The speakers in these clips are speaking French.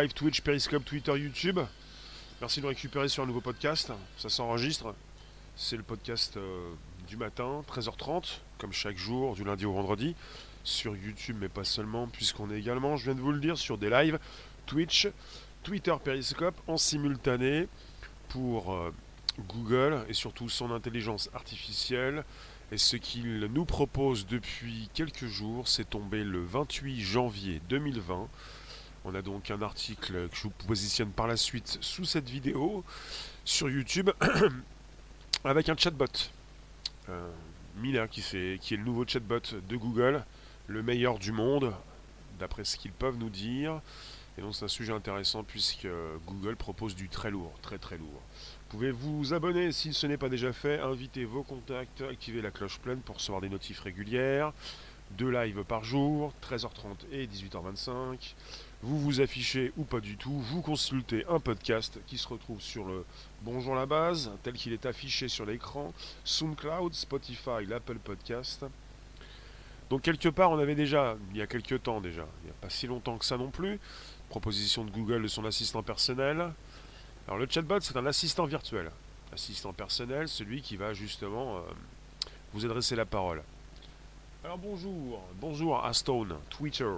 des lives Twitch, Periscope, Twitter, YouTube. Merci de nous récupérer sur un nouveau podcast. Ça s'enregistre. C'est le podcast euh, du matin, 13h30, comme chaque jour, du lundi au vendredi, sur YouTube, mais pas seulement, puisqu'on est également, je viens de vous le dire, sur des lives Twitch, Twitter, Periscope en simultané pour euh, Google et surtout son intelligence artificielle. Et ce qu'il nous propose depuis quelques jours, c'est tombé le 28 janvier 2020. On a donc un article que je vous positionne par la suite sous cette vidéo sur YouTube avec un chatbot. Euh, Mila qui, est le nouveau chatbot de Google, le meilleur du monde, d'après ce qu'ils peuvent nous dire. Et donc c'est un sujet intéressant puisque Google propose du très lourd, très très lourd. Vous pouvez vous abonner si ce n'est pas déjà fait, inviter vos contacts, activer la cloche pleine pour recevoir des notifs régulières, deux lives par jour, 13h30 et 18h25. Vous vous affichez ou pas du tout, vous consultez un podcast qui se retrouve sur le Bonjour la base, tel qu'il est affiché sur l'écran, SoundCloud, Spotify, l'Apple Podcast. Donc quelque part, on avait déjà, il y a quelques temps déjà, il n'y a pas si longtemps que ça non plus, proposition de Google de son assistant personnel. Alors le chatbot, c'est un assistant virtuel. Assistant personnel, celui qui va justement euh, vous adresser la parole. Alors bonjour, bonjour Astone, Twitter,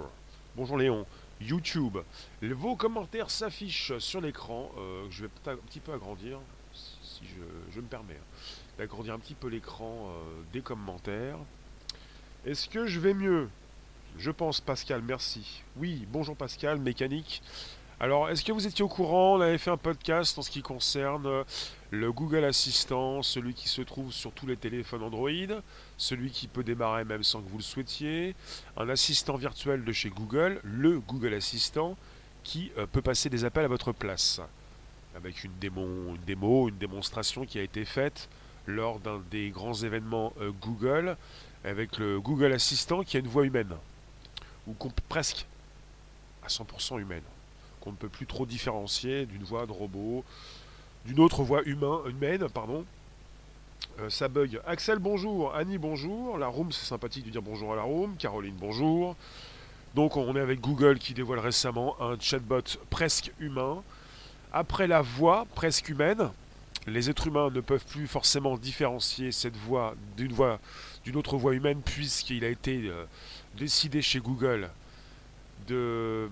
bonjour Léon, YouTube. Vos commentaires s'affichent sur l'écran. Euh, je vais un petit peu agrandir, si je, me permets, hein. d'agrandir un petit peu l'écran euh, des commentaires. Est-ce que je vais mieux? Je pense Pascal, merci. Oui, bonjour Pascal, mécanique. Alors, est-ce que vous étiez au courant On avait fait un podcast en ce qui concerne euh, le Google Assistant, celui qui se trouve sur tous les téléphones Android, celui qui peut démarrer même sans que vous le souhaitiez, un assistant virtuel de chez Google, le Google Assistant, qui euh, peut passer des appels à votre place. Avec une démo, une, démo, une démonstration qui a été faite lors d'un des grands événements euh, Google, avec le Google Assistant qui a une voix humaine, ou presque. À 100% humaine qu'on ne peut plus trop différencier d'une voix de robot, d'une autre voix humain, humaine. Pardon. Euh, ça bug. Axel, bonjour. Annie, bonjour. La room, c'est sympathique de dire bonjour à la room. Caroline, bonjour. Donc, on est avec Google qui dévoile récemment un chatbot presque humain. Après la voix presque humaine, les êtres humains ne peuvent plus forcément différencier cette voix d'une voix d'une autre voix humaine puisqu'il a été euh, décidé chez Google de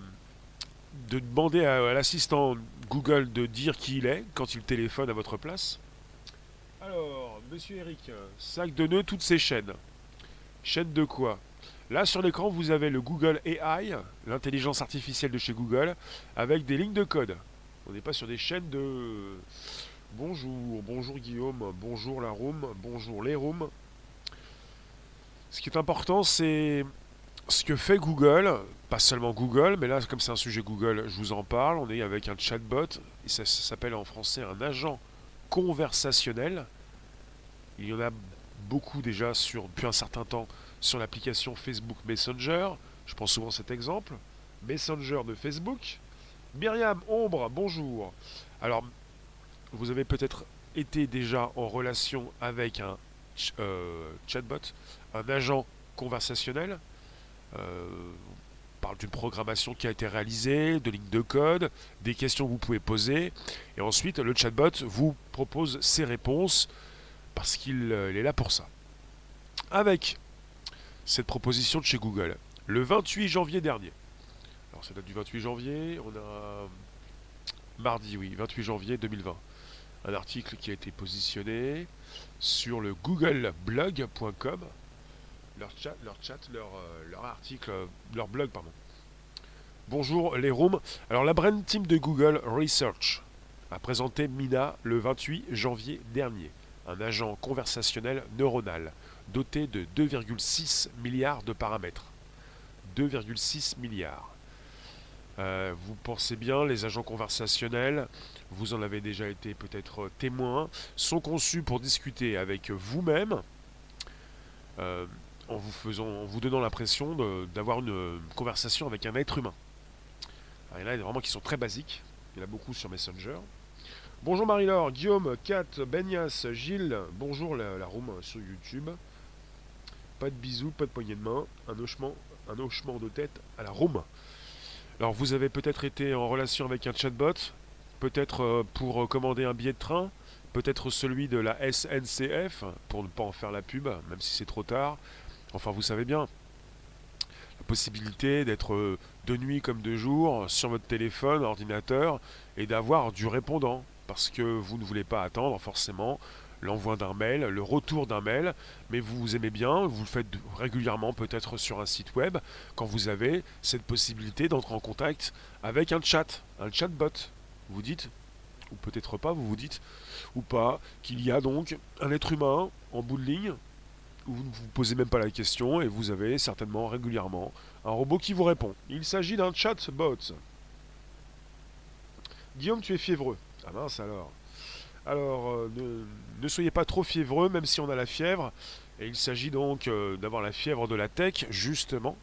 de demander à, l'assistant Google de dire qui il est quand il téléphone à votre place. Alors, monsieur Eric, sac de nœuds, toutes ces chaînes. Chaîne de quoi? Là sur l'écran, vous avez le Google AI, l'intelligence artificielle de chez Google, avec des lignes de code. On n'est pas sur des chaînes de bonjour, bonjour Guillaume, bonjour la room, bonjour les rooms. Ce qui est important, c'est ce que fait Google, pas seulement Google, mais là, comme c'est un sujet Google, je vous en parle. On est avec un chatbot, et ça, s'appelle en français un agent conversationnel. Il y en a beaucoup déjà sur, depuis un certain temps sur l'application Facebook Messenger. Je prends souvent cet exemple. Messenger de Facebook. Myriam Ombre, bonjour. Alors, vous avez peut-être été déjà en relation avec un euh, chatbot, un agent conversationnel. Euh, on parle d'une programmation qui a été réalisée, de lignes de code, des questions que vous pouvez poser, et ensuite le chatbot vous propose ses réponses parce qu'il euh, est là pour ça. Avec cette proposition de chez Google, le 28 janvier dernier. Alors ça date du 28 janvier, on a mardi, oui, 28 janvier 2020. Un article qui a été positionné sur le googleblog.com leur chat, euh, euh, leur blog, pardon. Bonjour les rooms. Alors la brand team de Google Research a présenté Mina le 28 janvier dernier, un agent conversationnel neuronal doté de 2,6 milliards de paramètres. 2,6 milliards. Euh, vous pensez bien, les agents conversationnels, vous en avez déjà été peut-être témoin, sont conçus pour discuter avec vous-même, en vous, faisant, en vous donnant l'impression d'avoir une, conversation avec un être humain. il y en a vraiment qui sont très basiques. Il y en a beaucoup sur Messenger. Bonjour Marie-Laure, Guillaume, Kat, Benias, Gilles. Bonjour la, room sur YouTube. Pas de bisous, pas de poignée de main. Un hochement, un hochement de tête à la room. Alors vous avez peut-être été en relation avec un chatbot, peut-être euh, pour commander un billet de train, peut-être celui de la SNCF, pour ne pas en faire la pub, même si c'est trop tard. Enfin, vous savez bien, la possibilité d'être euh, de nuit comme de jour sur votre téléphone, ordinateur, et d'avoir du répondant, parce que vous ne voulez pas attendre forcément l'envoi d'un mail, le retour d'un mail, mais vous aimez bien, vous le faites régulièrement peut-être sur un site web, quand vous avez cette possibilité d'entrer en contact avec un chat, un chatbot. Vous dites, ou peut-être pas, vous vous dites, ou pas, qu'il y a donc un être humain en bout de ligne, vous ne vous posez même pas la question, et vous avez certainement régulièrement un robot qui vous répond. Il s'agit d'un chatbot. Guillaume, tu es fiévreux. Ah mince alors. Alors, euh, ne, soyez pas trop fiévreux, même si on a la fièvre. Et il s'agit donc euh, d'avoir la fièvre de la tech, justement.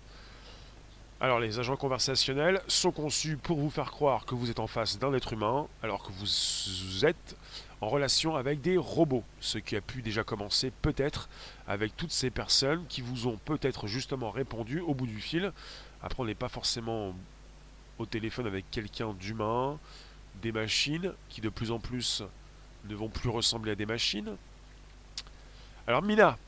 Alors, les agents conversationnels sont conçus pour vous faire croire que vous êtes en face d'un être humain, alors que vous êtes en relation avec des robots. Ce qui a pu déjà commencer peut-être avec toutes ces personnes qui vous ont peut-être justement répondu au bout du fil. Après, on n'est pas forcément au téléphone avec quelqu'un d'humain, des machines qui de plus en plus ne vont plus ressembler à des machines. Alors Mina,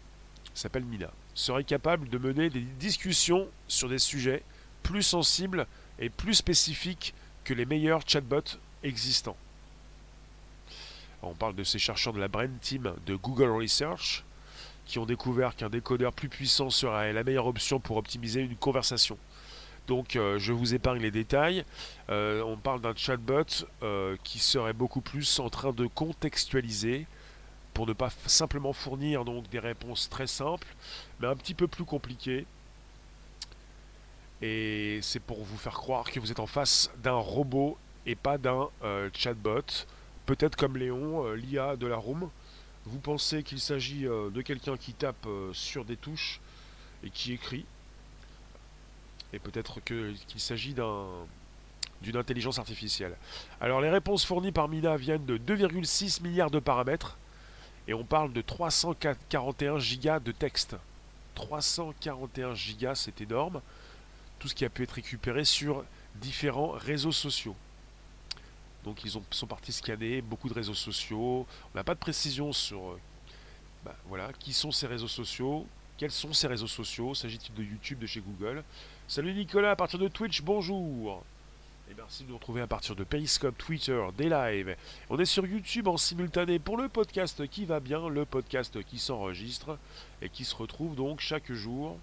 s'appelle Mina, serait capable de mener des discussions sur des sujets plus sensibles et plus spécifiques que les meilleurs chatbots existants. On parle de ces chercheurs de la Brain Team de Google Research qui ont découvert qu'un décodeur plus puissant serait la meilleure option pour optimiser une conversation. Donc euh, je vous épargne les détails. Euh, on parle d'un chatbot euh, qui serait beaucoup plus en train de contextualiser pour ne pas simplement fournir donc des réponses très simples, mais un petit peu plus compliquées. Et c'est pour vous faire croire que vous êtes en face d'un robot et pas d'un chatbot. Peut-être comme Léon, l'IA de la room. Vous pensez qu'il s'agit de quelqu'un qui tape sur des touches et qui écrit et peut-être qu'il s'agit d'une intelligence artificielle. Alors les réponses fournies par Mina viennent de 2,6 milliards de paramètres et on parle de 341 gigas de texte. 341 gigas, c'est énorme. Tout ce qui a pu être récupéré sur différents réseaux sociaux. Donc ils ont, sont partis scanner beaucoup de réseaux sociaux. On n'a pas de précision sur euh, bah, voilà, qui sont ces réseaux sociaux, quels sont ces réseaux sociaux S'agit-il de YouTube, de chez Google? Salut Nicolas, à partir de Twitch, bonjour Et merci de nous retrouver à partir de Periscope, Twitter, des lives. On est sur YouTube en simultané pour le podcast qui va bien, le podcast qui s'enregistre et qui se retrouve donc chaque jour,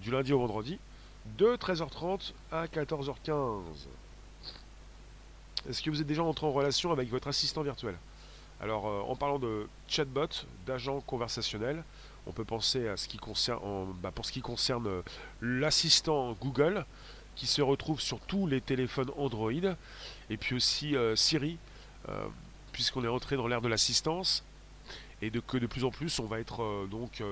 du lundi au vendredi, de 13h30 à 14h15. Est-ce que vous êtes déjà entré en relation avec votre assistant virtuel? Alors, euh, en parlant de chatbot, d'agent conversationnel, on peut penser à ce qui concerne, bah, pour ce qui concerne euh, l'assistant Google, qui se retrouve sur tous les téléphones Android, et puis aussi euh, Siri, puisqu'on est rentré dans l'ère de l'assistance, et de, que de plus en plus on va être donc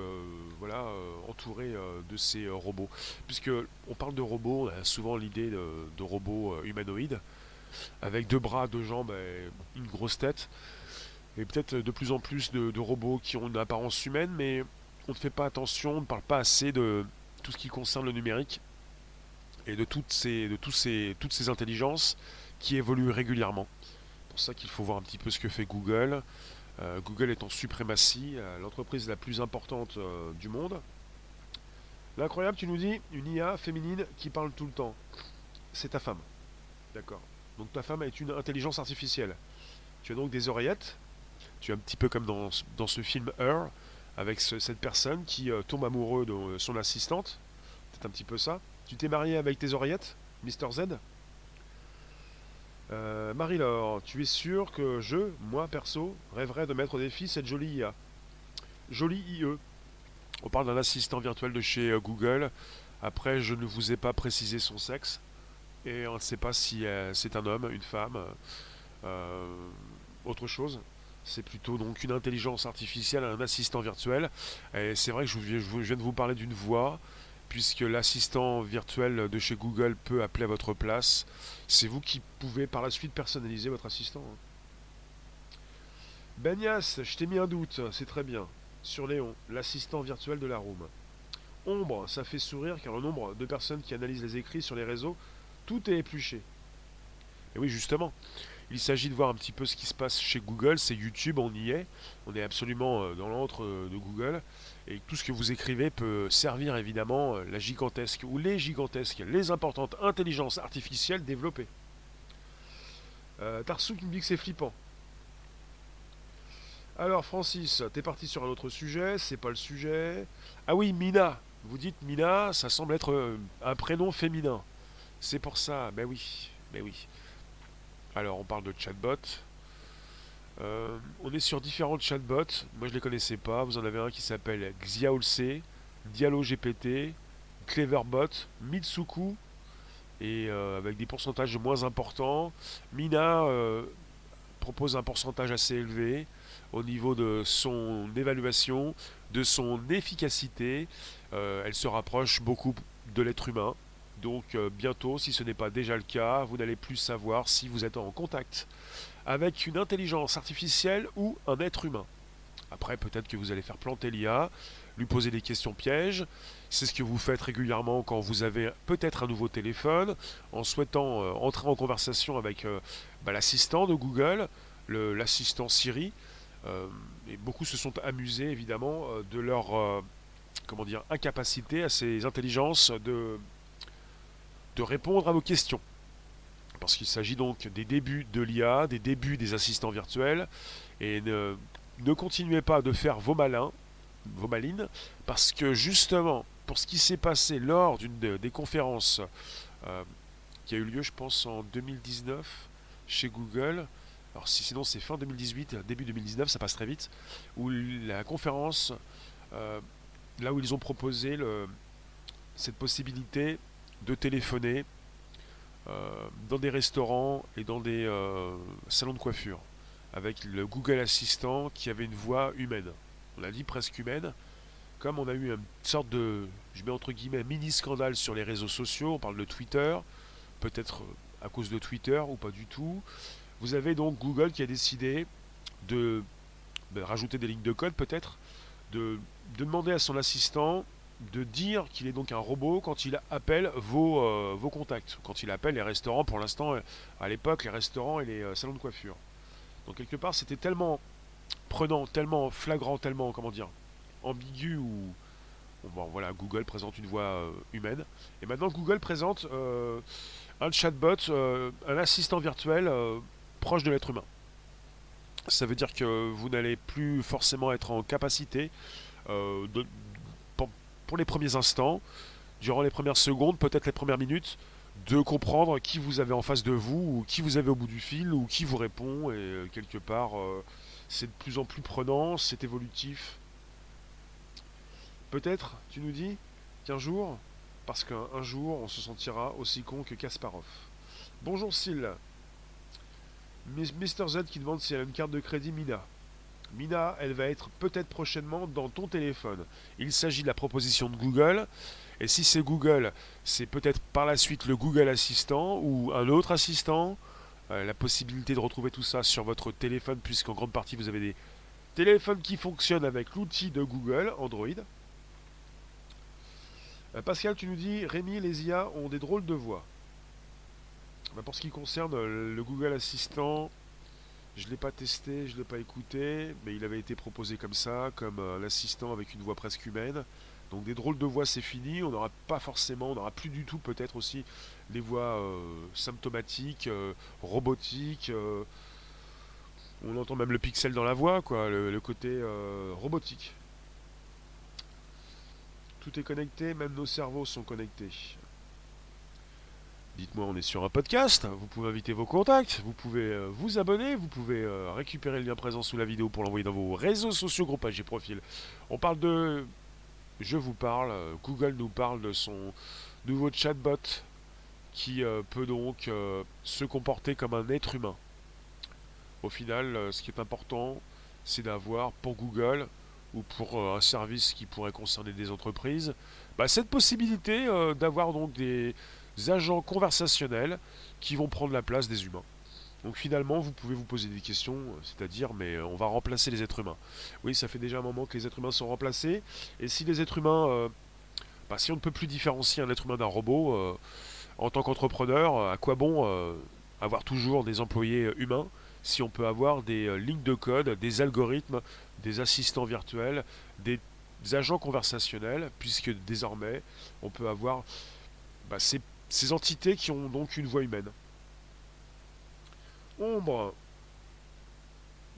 voilà entouré de ces robots. Puisque on parle de robots, on a souvent l'idée de, robots humanoïdes, avec deux bras, deux jambes et une grosse tête. Et peut-être de plus en plus de, robots qui ont une apparence humaine, mais on ne fait pas attention, on ne parle pas assez de tout ce qui concerne le numérique et de toutes ces, de tous ces, toutes ces intelligences qui évoluent régulièrement. C'est pour ça qu'il faut voir un petit peu ce que fait Google. Euh, Google est en suprématie, euh, l'entreprise la plus importante euh, du monde. L'incroyable, tu nous dis, une IA féminine qui parle tout le temps. C'est ta femme. D'accord. Donc ta femme est une intelligence artificielle. Tu as donc des oreillettes. Tu es un petit peu comme dans, ce film Her, avec cette personne qui euh, tombe amoureux de euh, son assistante. C'est un petit peu ça. Tu t'es marié avec tes oreillettes, Mr. Z? Euh, Marie-Laure, tu es sûr que je, moi perso, rêverais de mettre au défi cette jolie IA Jolie IE. On parle d'un assistant virtuel de chez Google. Après, je ne vous ai pas précisé son sexe. Et on ne sait pas si c'est un homme, une femme, autre chose c'est plutôt donc une intelligence artificielle, un assistant virtuel. Et c'est vrai que je, viens de vous parler d'une voix, puisque l'assistant virtuel de chez Google peut appeler à votre place. C'est vous qui pouvez par la suite personnaliser votre assistant. Hein. Benias, je t'ai mis un doute, c'est très bien. Sur Léon, l'assistant virtuel de la room. ombre, ça fait sourire car le nombre de personnes qui analysent les écrits sur les réseaux, tout est épluché. Et oui, justement, il s'agit de voir un petit peu ce qui se passe chez Google, c'est YouTube, on y est, on est absolument euh, dans l'antre euh, de Google, et tout ce que vous écrivez peut servir évidemment euh, la gigantesque ou les gigantesques, les importantes intelligences artificielles développées. Euh, Tarsouk me dit que c'est flippant. Alors Francis, t'es parti sur un autre sujet, c'est pas le sujet. Ah oui, Mina. Vous dites Mina, ça semble être un prénom féminin. C'est pour ça, ben oui, ben oui. Alors on parle de chatbot. Euh, on est sur différents chatbots. Moi je les connaissais pas. Vous en avez un qui s'appelle Xiaolc, DialoGPT, Cleverbot, Mitsuku et euh, avec des pourcentages moins importants. Mina euh, propose un pourcentage assez élevé au niveau de son évaluation, de son efficacité. Elle se rapproche beaucoup de l'être humain. Donc euh, bientôt, si ce n'est pas déjà le cas, vous n'allez plus savoir si vous êtes en contact avec une intelligence artificielle ou un être humain. Après, peut-être que vous allez faire planter l'IA, lui poser des questions pièges. C'est ce que vous faites régulièrement quand vous avez peut-être un nouveau téléphone, en souhaitant euh, entrer en conversation avec euh, bah, l'assistant de Google, le- l'assistant Siri. Et beaucoup se sont amusés évidemment de leur comment dire incapacité à ces intelligences de, de répondre à vos questions. Parce qu'il s'agit donc des débuts de l'IA, des débuts des assistants virtuels, et ne, ne continuez pas de faire vos malins, vos malines, parce que justement, pour ce qui s'est passé lors d'une de- des conférences euh, qui a eu lieu, je pense, en 2019 chez Google, alors si sinon c'est fin 2018, début 2019, ça passe très vite, où la conférence, euh, là où ils ont proposé le- cette possibilité de téléphoner euh, dans des restaurants et dans des euh, salons de coiffure, avec le Google Assistant qui avait une voix humaine. On l'a dit presque humaine. Comme on a eu une sorte de, je mets entre guillemets, mini scandale sur les réseaux sociaux, on parle de Twitter, peut-être euh, à cause de Twitter ou pas du tout. Vous avez donc Google qui a décidé de, de rajouter des lignes de code peut-être, de demander à son assistant de dire qu'il est donc un robot quand il appelle vos, euh, contacts, quand il appelle les restaurants, pour l'instant, euh, à l'époque, les restaurants et les euh, salons de coiffure. Donc quelque part, c'était tellement prenant, tellement flagrant, tellement, comment dire, ambigu ou... Bon, voilà, Google présente une voix humaine. Et maintenant, Google présente un chatbot, un assistant virtuel proche de l'être humain. Ça veut dire que vous n'allez plus forcément être en capacité pour, les premiers instants, durant les premières secondes, peut-être les premières minutes, de comprendre qui vous avez en face de vous, ou qui vous avez au bout du fil, ou qui vous répond, et euh, quelque part, euh, c'est de plus en plus prenant, c'est évolutif. Peut-être, tu nous dis, qu'un jour, parce qu'un un jour, on se sentira aussi con que Kasparov. Bonjour Syl. Mr Z qui demande si elle a une carte de crédit Mina. Mina, elle va être peut-être prochainement dans ton téléphone. Il s'agit de la proposition de Google. Et si c'est Google, c'est peut-être par la suite le Google Assistant ou un autre assistant. Euh, la possibilité de retrouver tout ça sur votre téléphone, puisqu'en grande partie vous avez des téléphones qui fonctionnent avec l'outil de Google, Android. Euh, Pascal, tu nous dis, Rémi, les IA ont des drôles de voix. Bah, pour ce qui concerne le Google Assistant, je ne l'ai pas testé, je ne l'ai pas écouté, mais il avait été proposé comme ça, comme euh, l'assistant avec une voix presque humaine. Donc des drôles de voix, c'est fini. On n'aura pas forcément, on n'aura plus du tout peut-être aussi des voix euh, symptomatiques, euh, robotiques. on entend même le pixel dans la voix, quoi, le, côté robotique. Tout est connecté, même nos cerveaux sont connectés. Dites-moi, on est sur un podcast, vous pouvez inviter vos contacts, vous pouvez euh, vous abonner, vous pouvez euh, récupérer le lien présent sous la vidéo pour l'envoyer dans vos réseaux sociaux, groupages et profils. On parle de... Je vous parle, euh, Google nous parle de son nouveau chatbot qui peut donc se comporter comme un être humain. Au final, ce qui est important, c'est d'avoir pour Google ou pour un service qui pourrait concerner des entreprises, bah, cette possibilité d'avoir donc des agents conversationnels qui vont prendre la place des humains. Donc finalement, vous pouvez vous poser des questions, euh, c'est-à-dire, mais euh, on va remplacer les êtres humains. Oui, ça fait déjà un moment que les êtres humains sont remplacés, et si les êtres humains euh, bah, si on ne peut plus différencier un être humain d'un robot, en tant qu'entrepreneur, à quoi bon avoir toujours des employés humains si on peut avoir des lignes de code, des algorithmes, des assistants virtuels, des agents conversationnels, puisque désormais on peut avoir bah, ces, ces entités qui ont donc une voix humaine. Ombre.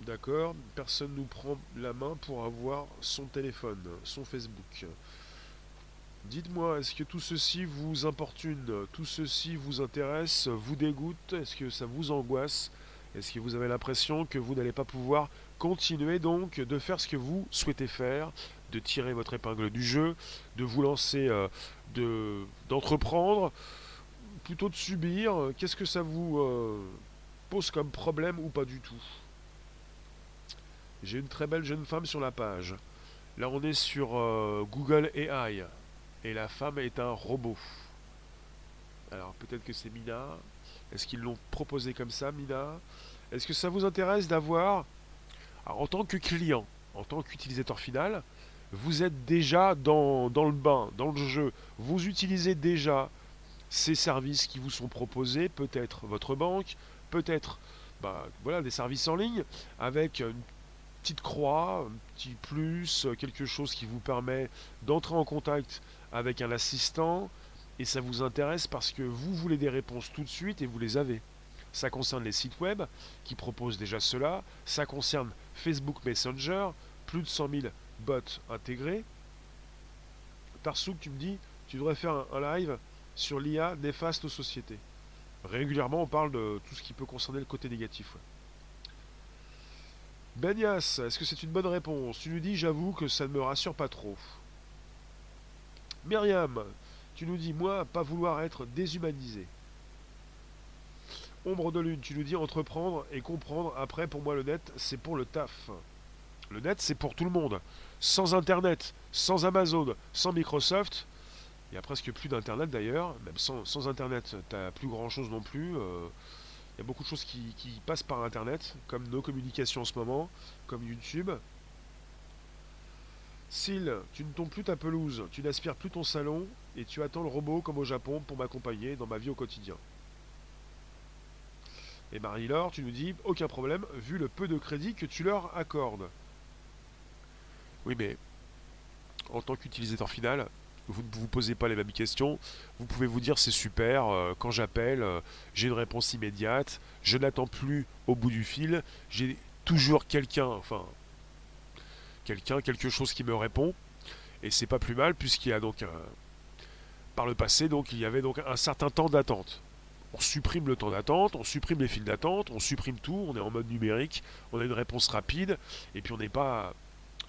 D'accord, personne nous prend la main pour avoir son téléphone, son Facebook. Dites-moi, est-ce que tout ceci vous importune, tout ceci vous intéresse, vous dégoûte, est-ce que ça vous angoisse? Est-ce que vous avez l'impression que vous n'allez pas pouvoir continuer donc de faire ce que vous souhaitez faire, de tirer votre épingle du jeu, de vous lancer, euh, de d'entreprendre, plutôt de subir Qu'est-ce que ça vous euh, pose comme problème ou pas du tout? J'ai une très belle jeune femme sur la page. Là, on est sur euh, Google AI. Et la femme est un robot. Alors, peut-être que c'est Mina. Est-ce qu'ils l'ont proposé comme ça, Mina? Est-ce que ça vous intéresse d'avoir, en tant que client, en tant qu'utilisateur final, vous êtes déjà dans, le bain, dans le jeu. Vous utilisez déjà ces services qui vous sont proposés, peut-être votre banque, peut-être bah, des services en ligne, avec une petite croix, un petit plus, quelque chose qui vous permet d'entrer en contact avec un assistant, et ça vous intéresse parce que vous voulez des réponses tout de suite et vous les avez. Ça concerne les sites web qui proposent déjà cela, ça concerne Facebook Messenger, plus de 100 000 bots intégrés. Tarsouk, tu me dis, tu devrais faire un live sur l'IA néfaste aux sociétés. Régulièrement, on parle de tout ce qui peut concerner le côté négatif. Benias, est-ce que c'est une bonne réponse? Tu nous dis, j'avoue que ça ne me rassure pas trop. Myriam, tu nous dis, moi, pas vouloir être déshumanisé. Ombre de lune, tu nous dis entreprendre et comprendre. Après, pour moi, le net, c'est pour le taf. Le net, c'est pour tout le monde. Sans Internet, sans Amazon, sans Microsoft, il n'y a presque plus d'Internet d'ailleurs. Même sans, Internet, tu n'as plus grand-chose non plus. Euh, il y a beaucoup de choses qui, passent par Internet, comme nos communications en ce moment, comme YouTube. Sil, tu ne tombes plus ta pelouse, tu n'aspires plus ton salon, et tu attends le robot comme au Japon pour m'accompagner dans ma vie au quotidien. Et Marie-Laure, tu nous dis, aucun problème, vu le peu de crédit que tu leur accordes. Oui, mais en tant qu'utilisateur final, vous ne vous posez pas les mêmes questions. Vous pouvez vous dire c'est super, euh, quand j'appelle, euh, j'ai une réponse immédiate, je n'attends plus au bout du fil, j'ai toujours quelqu'un, enfin, quelqu'un, quelque chose qui me répond, et c'est pas plus mal puisqu'il y a donc, par le passé, donc il y avait donc un certain temps d'attente. On supprime le temps d'attente, on supprime les files d'attente, on supprime tout, on est en mode numérique, on a une réponse rapide, et puis on n'est pas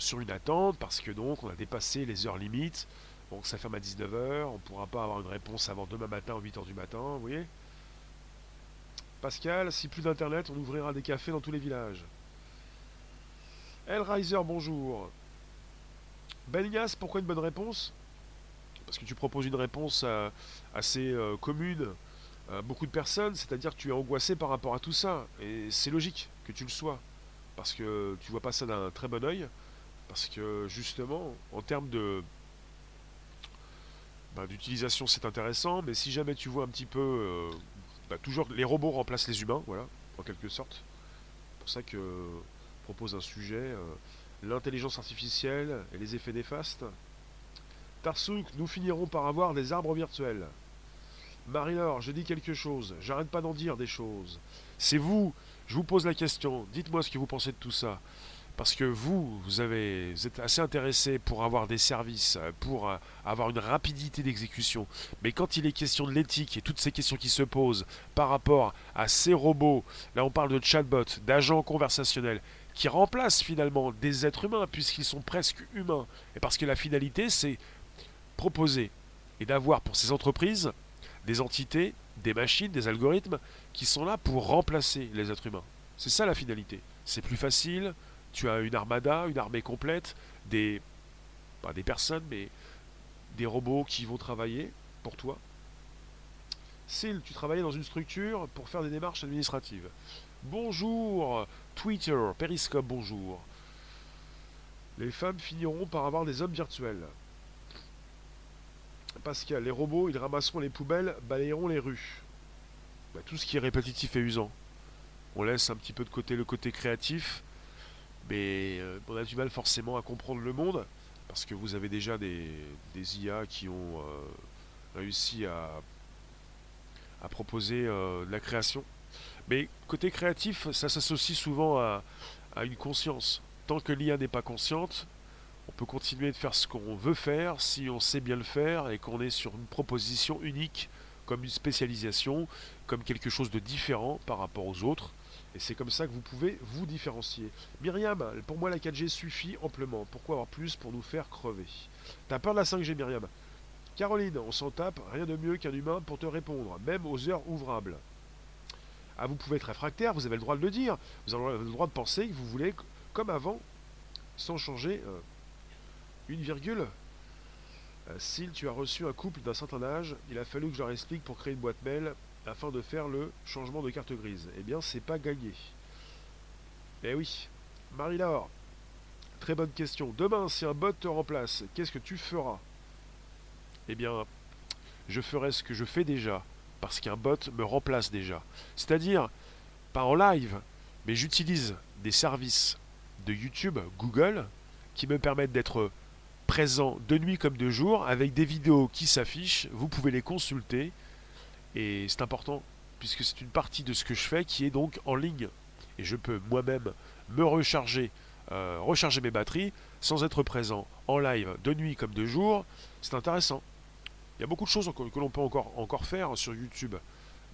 sur une attente parce que donc on a dépassé les heures limites, donc ça ferme à 19h, on pourra pas avoir une réponse avant demain matin ou 8h du matin, vous voyez Pascal, si plus d'internet, on ouvrira des cafés dans tous les villages. Riser, bonjour. Benias, pourquoi une bonne réponse? Parce que tu proposes une réponse euh, assez euh, commune à beaucoup de personnes, c'est-à-dire que tu es angoissé par rapport à tout ça. Et c'est logique que tu le sois. Parce que tu vois pas ça d'un très bon oeil. Parce que justement, en termes de, bah, d'utilisation c'est intéressant, mais si jamais tu vois un petit peu, euh, bah, toujours les robots remplacent les humains, voilà, en quelque sorte. C'est pour ça que je propose un sujet, euh, l'intelligence artificielle et les effets néfastes. Tarsouk, nous finirons par avoir des arbres virtuels. Marie-Laure, je dis quelque chose, j'arrête pas d'en dire des choses. C'est vous, je vous pose la question, dites-moi ce que vous pensez de tout ça. Parce que vous, vous, avez, êtes assez intéressé pour avoir des services, pour euh, avoir une rapidité d'exécution. Mais quand il est question de l'éthique et toutes ces questions qui se posent par rapport à ces robots, là on parle de chatbots, d'agents conversationnels, qui remplacent finalement des êtres humains puisqu'ils sont presque humains. Et parce que la finalité, c'est proposer et d'avoir pour ces entreprises des entités, des machines, des algorithmes qui sont là pour remplacer les êtres humains. C'est ça la finalité. C'est plus facile, tu as une armada, une armée complète, des pas des personnes, mais des robots qui vont travailler pour toi. Sil, tu travaillais dans une structure pour faire des démarches administratives. Bonjour, Twitter, Periscope, bonjour. Les femmes finiront par avoir des hommes virtuels. Pascal, les robots, ils ramasseront les poubelles, balayeront les rues. Bah, tout ce qui est répétitif et usant. On laisse un petit peu de côté le côté créatif, mais euh, on a du mal forcément à comprendre le monde, parce que vous avez déjà des, IA qui ont euh, réussi à, proposer euh, de la création. Mais côté créatif, ça s'associe souvent à une conscience. Tant que l'IA n'est pas consciente, on peut continuer de faire ce qu'on veut faire si on sait bien le faire et qu'on est sur une proposition unique, comme une spécialisation, comme quelque chose de différent par rapport aux autres. Et c'est comme ça que vous pouvez vous différencier. Myriam, pour moi la 4G suffit amplement. Pourquoi avoir plus pour nous faire crever? T'as peur de la 5G Myriam? Caroline, on s'en tape, rien de mieux qu'un humain pour te répondre, même aux heures ouvrables. Ah, vous pouvez être réfractaire, vous avez le droit de le dire. Vous avez le droit de penser que vous voulez comme avant, sans changer euh, une virgule. Euh, S'il tu as reçu un couple d'un certain âge, il a fallu que je leur explique pour créer une boîte mail afin de faire le changement de carte grise. Eh bien, c'est pas gagné. Eh oui. Marie-Laure, très bonne question. Demain, si un bot te remplace, qu'est-ce que tu feras? Eh bien, je ferai ce que je fais déjà, parce qu'un bot me remplace déjà. C'est-à-dire, pas en live, mais j'utilise des services de YouTube, Google, qui me permettent d'être présent de nuit comme de jour, avec des vidéos qui s'affichent, vous pouvez les consulter, et c'est important, puisque c'est une partie de ce que je fais qui est donc en ligne. Et je peux moi-même me recharger, euh, recharger mes batteries sans être présent en live de nuit comme de jour. C'est intéressant. Il y a beaucoup de choses que l'on peut encore, encore faire sur YouTube.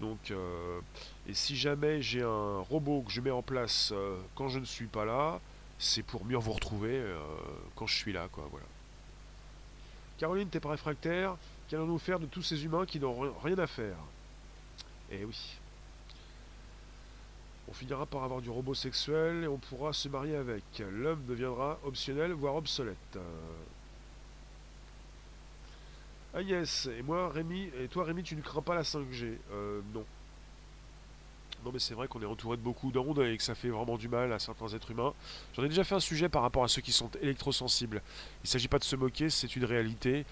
Donc, euh, et si jamais j'ai un robot que je mets en place euh, quand je ne suis pas là, c'est pour mieux vous retrouver quand je suis là, quoi. Voilà. Caroline, t'es pas réfractaire? Qu'allons-nous faire de tous ces humains qui n'ont rien à faire? Eh oui. On finira par avoir du robot sexuel et on pourra se marier avec. L'homme deviendra optionnel, voire obsolète. Ah yes, et moi Rémi, et toi Rémi, tu ne crains pas la 5G euh, Non. Non mais c'est vrai qu'on est entouré de beaucoup d'ondes et que ça fait vraiment du mal à certains êtres humains. J'en ai déjà fait un sujet par rapport à ceux qui sont électrosensibles. Il ne s'agit pas de se moquer, c'est une réalité.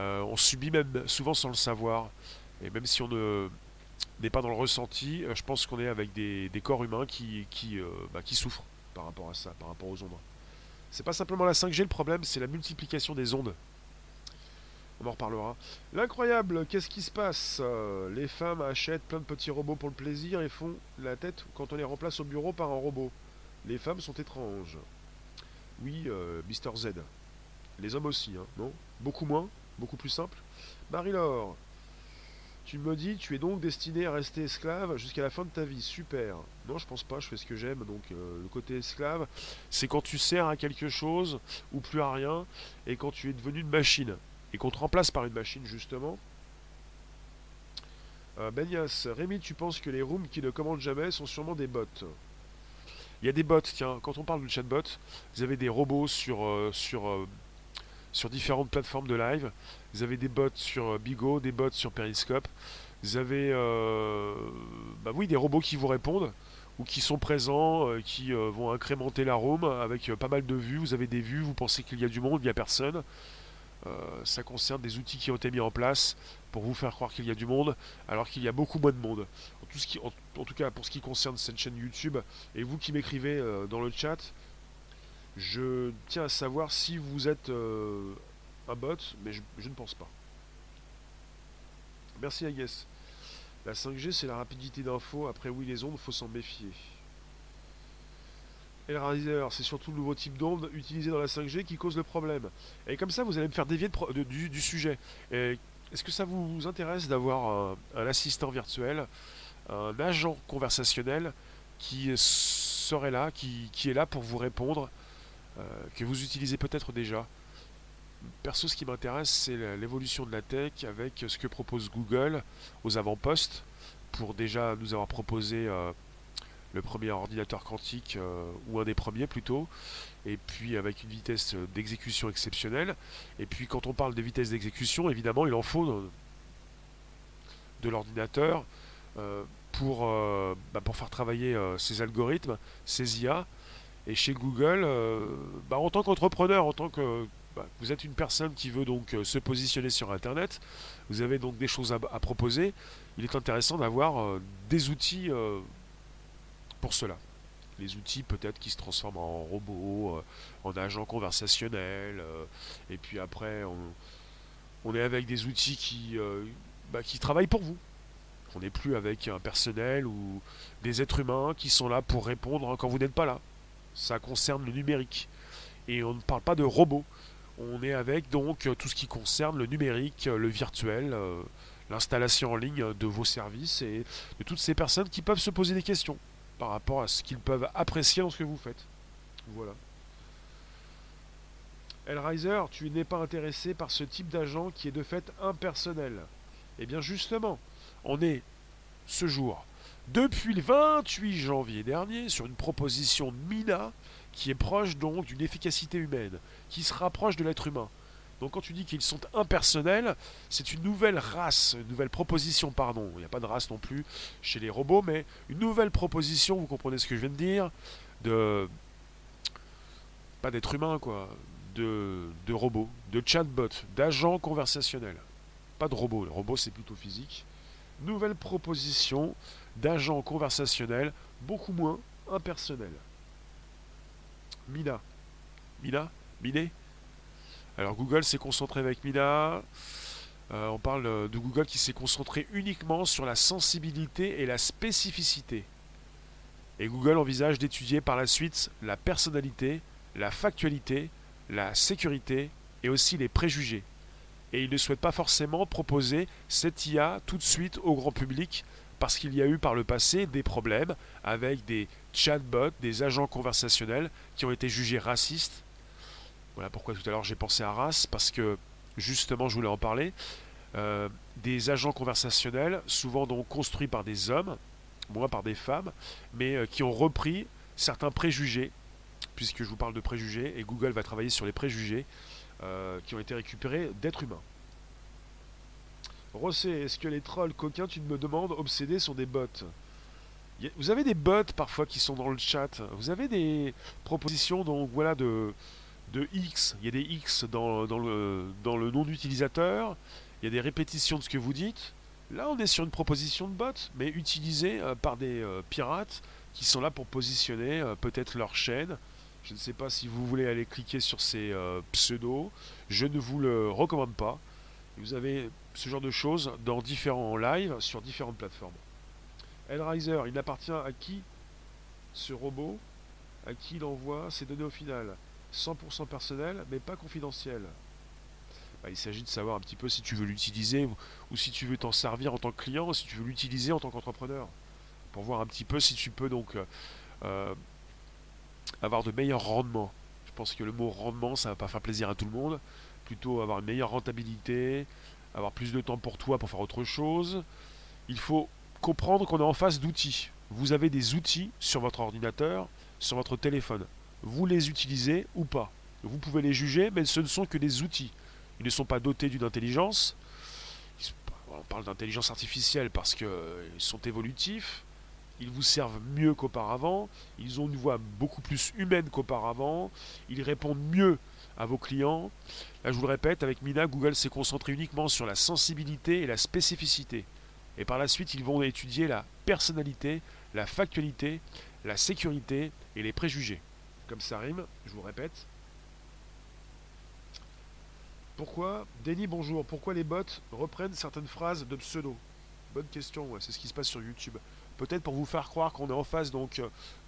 Euh, on subit même souvent sans le savoir. Et même si on n'est pas dans le ressenti, euh, je pense qu'on est avec des, corps humains qui, euh, bah, qui, souffrent par rapport à ça, par rapport aux ondes. C'est pas simplement la 5G le problème, c'est la multiplication des ondes. On en reparlera. L'incroyable, qu'est-ce qui se passe Les femmes achètent plein de petits robots pour le plaisir et font la tête quand on les remplace au bureau par un robot. Les femmes sont étranges. Oui, Mister Z. Les hommes aussi, hein, non? Beaucoup moins? Beaucoup plus simple. Marie-Laure, tu me dis, tu es donc destiné à rester esclave jusqu'à la fin de ta vie. Super. Non, je pense pas, je fais ce que j'aime. Donc, euh, le côté esclave, c'est quand tu sers à quelque chose ou plus à rien, et quand tu es devenu une machine, et qu'on te remplace par une machine, justement. Euh, Benias, Rémi, tu penses que les rooms qui ne commandent jamais sont sûrement des bots? Il y a des bots, tiens, quand on parle de chatbot, vous avez des robots sur, euh, sur euh, sur différentes plateformes de live. Vous avez des bots sur euh, Bigo, des bots sur Periscope. Vous avez euh, bah oui, des robots qui vous répondent ou qui sont présents, euh, qui vont incrémenter la room avec pas mal de vues. Vous avez des vues, vous pensez qu'il y a du monde, il n'y a personne. ça concerne des outils qui ont été mis en place pour vous faire croire qu'il y a du monde, alors qu'il y a beaucoup moins de monde. En tout, en tout cas, pour ce qui concerne cette chaîne YouTube, et vous qui m'écrivez dans le chat, je tiens à savoir si vous êtes euh, un bot, mais je, ne pense pas. Merci Agues. La 5G, c'est la rapidité d'info. Après, oui, les ondes, faut s'en méfier. Elraiser, c'est surtout le nouveau type d'onde utilisé dans la 5G qui cause le problème. Et comme ça, vous allez me faire dévier du, sujet. Est-ce que ça vous intéresse d'avoir un, assistant virtuel, un agent conversationnel qui serait là, qui est là pour vous répondre que vous utilisez peut-être déjà. Perso, ce qui m'intéresse, c'est l'évolution de la tech avec ce que propose Google aux avant-postes pour déjà nous avoir proposé euh, le premier ordinateur quantique, euh, ou un des premiers plutôt, et puis avec une vitesse d'exécution exceptionnelle. Et puis quand on parle de vitesse d'exécution, évidemment, il en faut de l'ordinateur pour, bah, pour faire travailler ces algorithmes, ces IA, et chez Google, euh, bah, en tant qu'entrepreneur, en tant que bah, vous êtes une personne qui veut donc euh, se positionner sur Internet, vous avez donc des choses à, proposer, il est intéressant d'avoir euh, des outils pour cela. Les outils peut-être qui se transforment en robots, en agents conversationnels, et puis après on, est avec des outils bah, qui travaillent pour vous. On n'est plus avec un personnel ou des êtres humains qui sont là pour répondre quand vous n'êtes pas là. Ça concerne le numérique. Et on ne parle pas de robots on est avec donc tout ce qui concerne le numérique, le virtuel, euh, l'installation en ligne de vos services et de toutes ces personnes qui peuvent se poser des questions par rapport à ce qu'ils peuvent apprécier dans ce que vous faites. Voilà. Elriser, tu n'es pas intéressé par ce type d'agent qui est de fait impersonnel. Eh bien justement, on est ce jour, depuis le 28 janvier dernier, sur une proposition MINA qui est proche donc d'une efficacité humaine, qui se rapproche de l'être humain. Donc quand tu dis qu'ils sont impersonnels, c'est une nouvelle race, une nouvelle proposition, pardon. Il n'y a pas de race non plus chez les robots, mais une nouvelle proposition, vous comprenez ce que je viens de dire, de... Pas d'être humain, quoi. De, de robots, de chatbots, d'agents conversationnels. Pas de robots, le robot c'est plutôt physique. Nouvelle proposition d'agents conversationnels, beaucoup moins impersonnels. Mina. Mina Miné Alors Google s'est concentré avec Mina. Euh, on parle de Google qui s'est concentré uniquement sur la sensibilité et la spécificité. Et Google envisage d'étudier par la suite la personnalité, la factualité, la sécurité et aussi les préjugés. Et il ne souhaite pas forcément proposer cette IA tout de suite au grand public parce qu'il y a eu par le passé des problèmes avec des chatbots, des agents conversationnels qui ont été jugés racistes. Voilà pourquoi tout à l'heure j'ai pensé à race, parce que justement je voulais en parler. Euh, des agents conversationnels, souvent donc construits par des hommes, moins par des femmes, mais euh, qui ont repris certains préjugés, puisque je vous parle de préjugés, et Google va travailler sur les préjugés euh, qui ont été récupérés d'êtres humains. Rossé, est-ce que les trolls coquins, tu me demandes, obsédés sont des bots Vous avez des bots parfois qui sont dans le chat. Vous avez des propositions donc voilà de, de X. Il y a des X dans, le, dans le nom d'utilisateur. Il y a des répétitions de ce que vous dites. Là, on est sur une proposition de bot, mais utilisée euh, par des euh, pirates qui sont là pour positionner euh, peut-être leur chaîne. Je ne sais pas si vous voulez aller cliquer sur ces pseudos. Je ne vous le recommande pas. Vous avez ce genre de choses dans différents lives sur différentes plateformes. Hellraiser, il appartient à qui ce robot? À qui il envoie ses données au final? 100% personnel, mais pas confidentiel. Bah, il s'agit de savoir un petit peu si tu veux l'utiliser ou si tu veux t'en servir en tant que client ou si tu veux l'utiliser en tant qu'entrepreneur. Pour voir un petit peu si tu peux donc euh, euh, avoir de meilleurs rendements. Je pense que le mot rendement, ça va pas faire plaisir à tout le monde. Plutôt avoir une meilleure rentabilité, avoir plus de temps pour toi pour faire autre chose. Il faut comprendre qu'on est en face d'outils. Vous avez des outils sur votre ordinateur, sur votre téléphone. Vous les utilisez ou pas. Vous pouvez les juger, mais ce ne sont que des outils. Ils ne sont pas dotés d'une intelligence. On parle d'intelligence artificielle parce qu'ils sont évolutifs. Ils vous servent mieux qu'auparavant. Ils ont une voix beaucoup plus humaine qu'auparavant. Ils répondent mieux à vos clients. Là, je vous le répète, avec Mina, Google s'est concentré uniquement sur la sensibilité et la spécificité. Et par la suite, ils vont étudier la personnalité, la factualité, la sécurité et les préjugés. Comme ça rime, je vous répète. Pourquoi, Denis, bonjour, pourquoi les bots reprennent certaines phrases de pseudo? Bonne question, c'est ce qui se passe sur YouTube. Peut-être pour vous faire croire qu'on est en face donc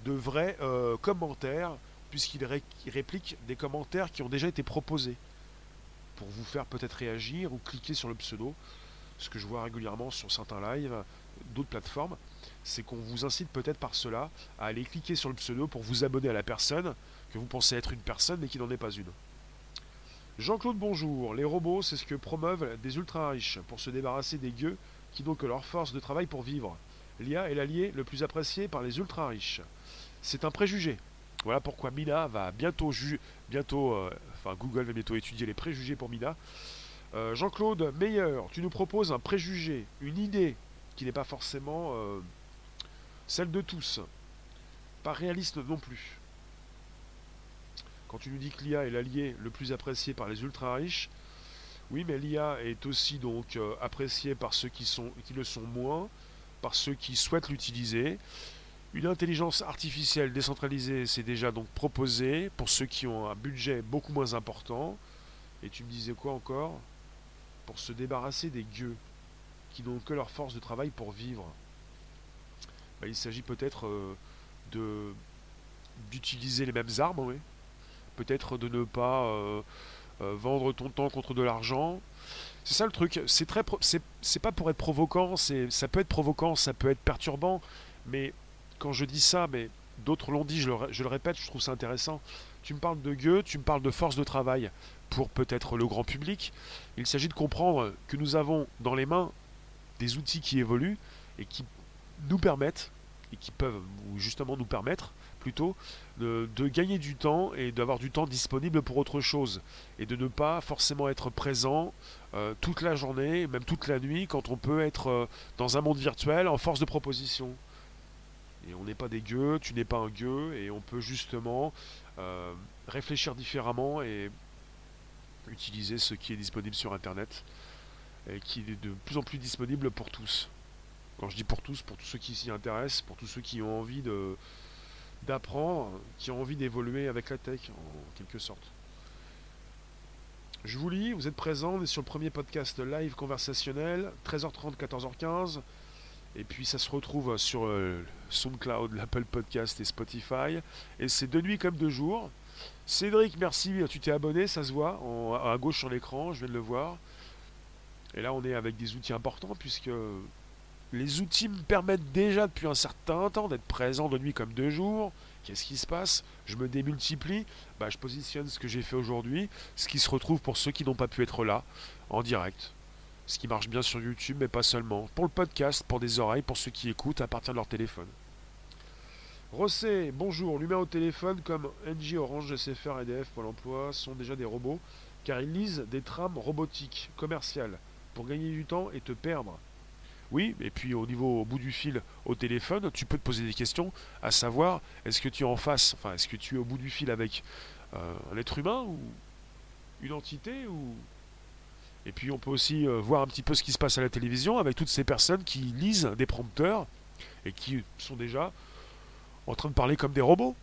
de vrais euh, commentaires puisqu'il réplique des commentaires qui ont déjà été proposés pour vous faire peut-être réagir ou cliquer sur le pseudo. Ce que je vois régulièrement sur certains lives, d'autres plateformes, c'est qu'on vous incite peut-être par cela à aller cliquer sur le pseudo pour vous abonner à la personne que vous pensez être une personne mais qui n'en est pas une. Jean-Claude Bonjour, les robots, c'est ce que promeuvent des ultra riches pour se débarrasser des gueux qui n'ont que leur force de travail pour vivre. L'IA est l'allié le plus apprécié par les ultra riches. C'est un préjugé, voilà pourquoi Mina va bientôt, bientôt euh, enfin Google va bientôt étudier les préjugés pour Mina. Euh, Jean-Claude Meilleur, tu nous proposes un préjugé, une idée qui n'est pas forcément euh, celle de tous, pas réaliste non plus. quand tu nous dis que l'IA est l'allié le plus apprécié par les ultra riches, oui, mais l'IA est aussi donc euh, appréciée par ceux qui, sont, qui le sont moins, par ceux qui souhaitent l'utiliser. Une intelligence artificielle décentralisée s'est déjà donc proposée pour ceux qui ont un budget beaucoup moins important. Et tu me disais quoi encore? Pour se débarrasser des gueux qui n'ont que leur force de travail pour vivre. Bah, il s'agit peut-être euh, d'utiliser les mêmes armes. Peut-être de ne pas euh, euh, vendre ton temps contre de l'argent. C'est ça le truc. C'est très, c'est pas pour être provoquant. C'est, ça peut être provoquant, ça peut être perturbant, mais quand je dis ça, mais d'autres l'ont dit, je le, je le, répète, je trouve ça intéressant. Tu me parles de gueux, tu me parles de force de travail pour peut-être le grand public. Il s'agit de comprendre que nous avons dans les mains des outils qui évoluent et qui nous permettent, et qui peuvent justement nous permettre plutôt de, gagner du temps et d'avoir du temps disponible pour autre chose et de ne pas forcément être présent euh, toute la journée, même toute la nuit quand on peut être euh, dans un monde virtuel en force de proposition. Et on n'est pas des gueux, tu n'es pas un gueux et on peut justement euh, réfléchir différemment et utiliser ce qui est disponible sur Internet et qui est de plus en plus disponible pour tous. Quand je dis pour tous, pour tous ceux qui s'y intéressent, pour tous ceux qui ont envie d'apprendre, qui ont envie d'évoluer avec la tech en quelque sorte. Je vous lis, vous êtes présents, on est sur le premier podcast live conversationnel, 13h30, 14h15. Et puis ça se retrouve sur euh, SoundCloud, l'Apple Podcast et Spotify. Et c'est de nuit comme de jour. Cédric, merci, tu t'es abonné, ça se voit, à gauche sur l'écran, je viens de le voir. Et là on est avec des outils importants puisque les outils me permettent déjà depuis un certain temps d'être présent de nuit comme de jour. Qu'est-ce qui se passe? Je me démultiplie. Bah, je positionne ce que j'ai fait aujourd'hui, ce qui se retrouve pour ceux qui n'ont pas pu être là, en direct. Ce qui marche bien sur YouTube, mais pas seulement. Pour le podcast, pour des oreilles, pour ceux qui écoutent à partir de leur téléphone. Rossé, bonjour. L'humain au téléphone, comme NJ, Orange, SFR, EDF, Pôle emploi, sont déjà des robots, car ils lisent des trames robotiques, commerciales, pour gagner du temps et te perdre. Oui, et puis au niveau au bout du fil au téléphone, tu peux te poser des questions, à savoir est-ce que tu es en face, enfin est-ce que tu es au bout du fil avec euh, un être humain ou une entité ou et puis on peut aussi euh, voir un petit peu ce qui se passe à la télévision avec toutes ces personnes qui lisent des prompteurs et qui sont déjà en train de parler comme des robots.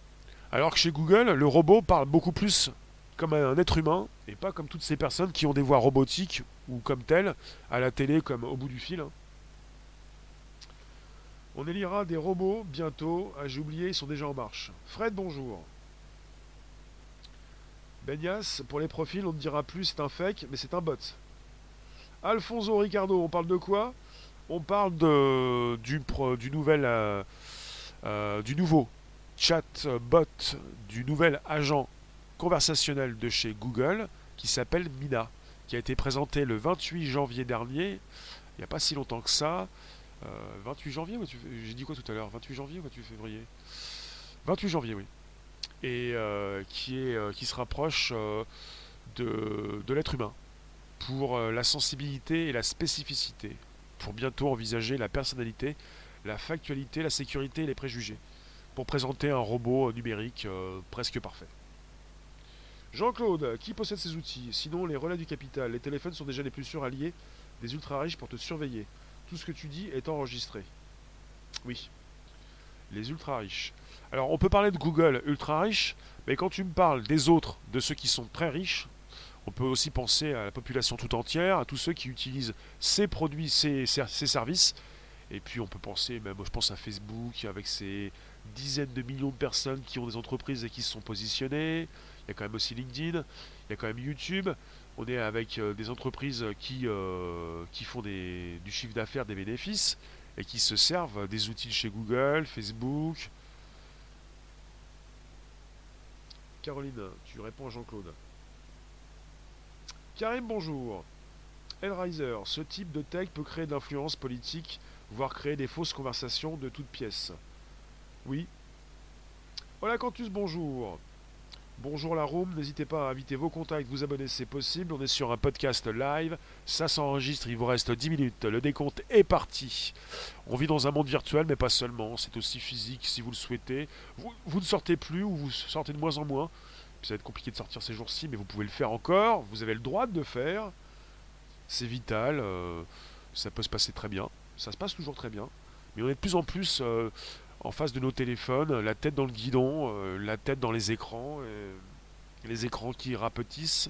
Alors que chez Google, le robot parle beaucoup plus comme un être humain et pas comme toutes ces personnes qui ont des voix robotiques ou comme telles à la télé comme au bout du fil. Hein. On élira des robots bientôt. Ah, j'ai oublié, ils sont déjà en marche. Fred, bonjour. Benias, pour les profils, on ne dira plus c'est un fake, mais c'est un bot. Alfonso Ricardo, on parle de quoi? On parle de, du, du, nouvel, euh, euh, du nouveau chatbot, du nouvel agent conversationnel de chez Google qui s'appelle Mina, qui a été présenté le 28 janvier dernier, il n'y a pas si longtemps que ça. 28 euh, janvier, j'ai dit quoi tout à l'heure? 28 janvier ou 28 février? 28 janvier, oui. Et euh, qui, est, euh, qui se rapproche de, de l'être humain pour la sensibilité et la spécificité, pour bientôt envisager la personnalité, la factualité, la sécurité et les préjugés, pour présenter un robot numérique presque parfait. Jean-Claude, qui possède ces outils? Sinon, les relais du capital, les téléphones sont déjà les plus sûrs alliés des ultra riches pour te surveiller tout ce que tu dis est enregistré. Oui. Les ultra riches. Alors on peut parler de Google ultra riche, mais quand tu me parles des autres, de ceux qui sont très riches, on peut aussi penser à la population tout entière, à tous ceux qui utilisent ces produits, ces, ces services. Et puis on peut penser, même je pense à Facebook, avec ses dizaines de millions de personnes qui ont des entreprises et qui se sont positionnées. Il y a quand même aussi LinkedIn, il y a quand même YouTube on est avec euh, des entreprises qui, euh, qui font du chiffre d'affaires, des bénéfices, et qui se servent des outils chez Google, Facebook. Caroline, tu réponds à Jean-Claude. Karim, bonjour. Elriser, ce type de tech peut créer de l'influence politique, voire créer des fausses conversations de toutes pièces. Oui. Voilà Cantus, bonjour. Bonjour la room, n'hésitez pas à inviter vos contacts, vous abonner c'est possible. On est sur un podcast live, ça s'enregistre, il vous reste 10 minutes, le décompte est parti. On vit dans un monde virtuel, mais pas seulement, c'est aussi physique si vous le souhaitez. Vous, ne sortez plus ou vous sortez de moins en moins. Ça va être compliqué de sortir ces jours-ci, mais vous pouvez le faire encore. Vous avez le droit de le faire. C'est vital. euh, ça peut se passer très bien. Ça se passe toujours très bien. Mais on est de plus en plus euh, en face de nos téléphones, la tête dans le guidon, euh, la tête dans les écrans, les écrans qui rapetissent,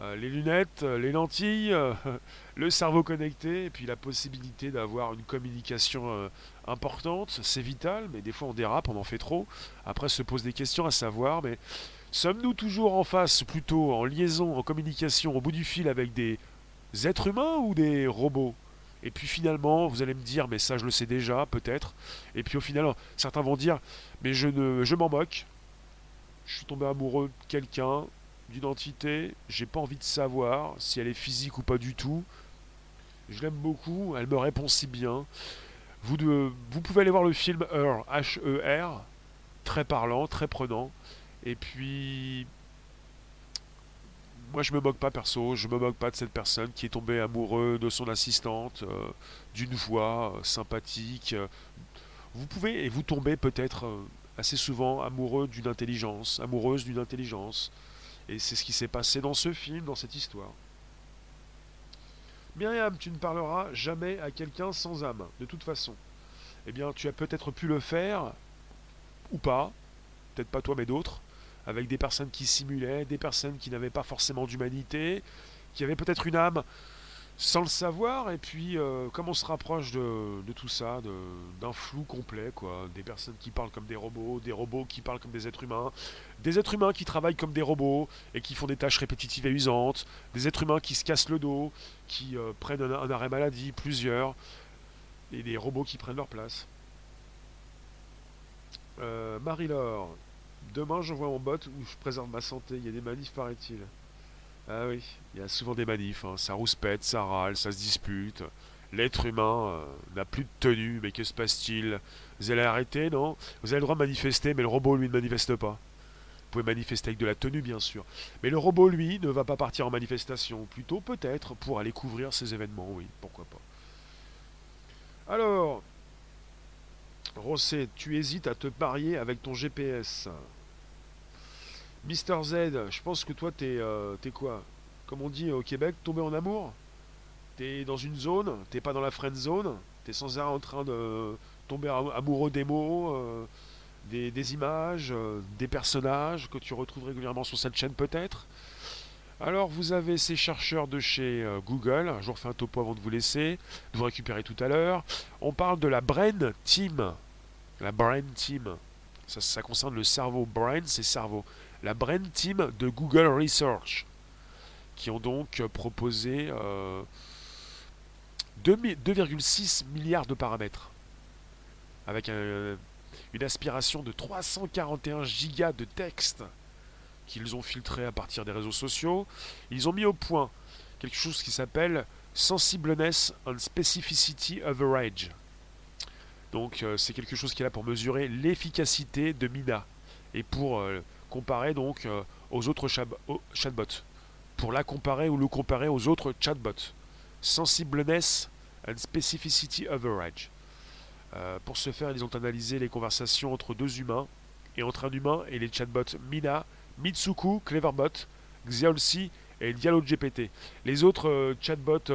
euh, les lunettes, euh, les lentilles, le cerveau connecté, et puis la possibilité d'avoir une communication importante, c'est vital, mais des fois on dérape, on en fait trop. Après se pose des questions à savoir, mais sommes-nous toujours en face, plutôt en liaison, en communication, au bout du fil avec des êtres humains ou des robots? Et puis finalement, vous allez me dire, mais ça je le sais déjà, peut-être. Et puis au final, certains vont dire, mais je ne, je m'en moque. Je suis tombé amoureux de quelqu'un, d'une entité. J'ai pas envie de savoir si elle est physique ou pas du tout. Je l'aime beaucoup. Elle me répond si bien. Vous, de, vous pouvez aller voir le film Her, H-E-R, très parlant, très prenant. Et puis, moi je me moque pas perso, je me moque pas de cette personne qui est tombée amoureux de son assistante, euh, d'une voix euh, sympathique. Vous pouvez, et vous tombez peut-être euh, assez souvent amoureux d'une intelligence, amoureuse d'une intelligence. Et c'est ce qui s'est passé dans ce film, dans cette histoire. Myriam, tu ne parleras jamais à quelqu'un sans âme, de toute façon. Eh bien, tu as peut-être pu le faire, ou pas, peut-être pas toi mais d'autres, avec des personnes qui simulaient, des personnes qui n'avaient pas forcément d'humanité, qui avaient peut-être une âme sans le savoir, et puis euh, comme on se rapproche de, tout ça, d'un flou complet, quoi, des personnes qui parlent comme des robots, des robots qui parlent comme des êtres humains, des êtres humains qui travaillent comme des robots et qui font des tâches répétitives et usantes, des êtres humains qui se cassent le dos, qui euh, prennent un, un arrêt maladie, plusieurs, et des robots qui prennent leur place. Euh, Marie-Laure, demain j'envoie mon bot où je préserve ma santé, il y a des manifs paraît-il. Ah oui, il y a souvent des manifs, hein. ça rouspète, ça râle, ça se dispute. L'être humain euh, n'a plus de tenue, mais que se passe-t-il? Vous allez arrêter, non? Vous avez le droit de manifester, mais le robot lui ne manifeste pas. Vous pouvez manifester avec de la tenue, bien sûr. Mais le robot, lui, ne va pas partir en manifestation. Plutôt, peut-être, pour aller couvrir ces événements, oui, pourquoi pas. Alors, Rosset, tu hésites à te parier avec ton GPS. Mister Z, je pense que toi, t'es euh, t'es quoi? Comme on dit au Québec, tombé en amour? T'es dans une zone, t'es pas dans la friend zone, t'es sans arrêt en train de tomber am- amoureux des mots, euh, des, images, euh, des personnages que tu retrouves régulièrement sur cette chaîne peut-être? Alors vous avez ces chercheurs de chez Google, je vous refais un topo avant de vous laisser, de vous récupérer tout à l'heure. On parle de la Brain Team. La Brain Team. Ça, concerne le cerveau. Brain, c'est cerveau. La Brain Team de Google Research. Qui ont donc euh, proposé euh, 2 mi- 2,6 milliards de paramètres. Avec un- une aspiration de 341 gigas de texte qu'ils ont filtré à partir des réseaux sociaux. Ils ont mis au point quelque chose qui s'appelle Sensibleness and Specificity Average. Donc euh, c'est quelque chose qui est là pour mesurer l'efficacité de Mina et pour euh, comparer donc euh, aux autres chatbots. Pour la comparer ou le comparer aux autres chatbots. Sensibleness and Specificity Average. Pour ce faire, ils ont analysé les conversations entre deux humains et entre un humain et les chatbots Mina, Mitsuku, Cleverbot, Xiaolxi et DialoGPT. Les autres chatbots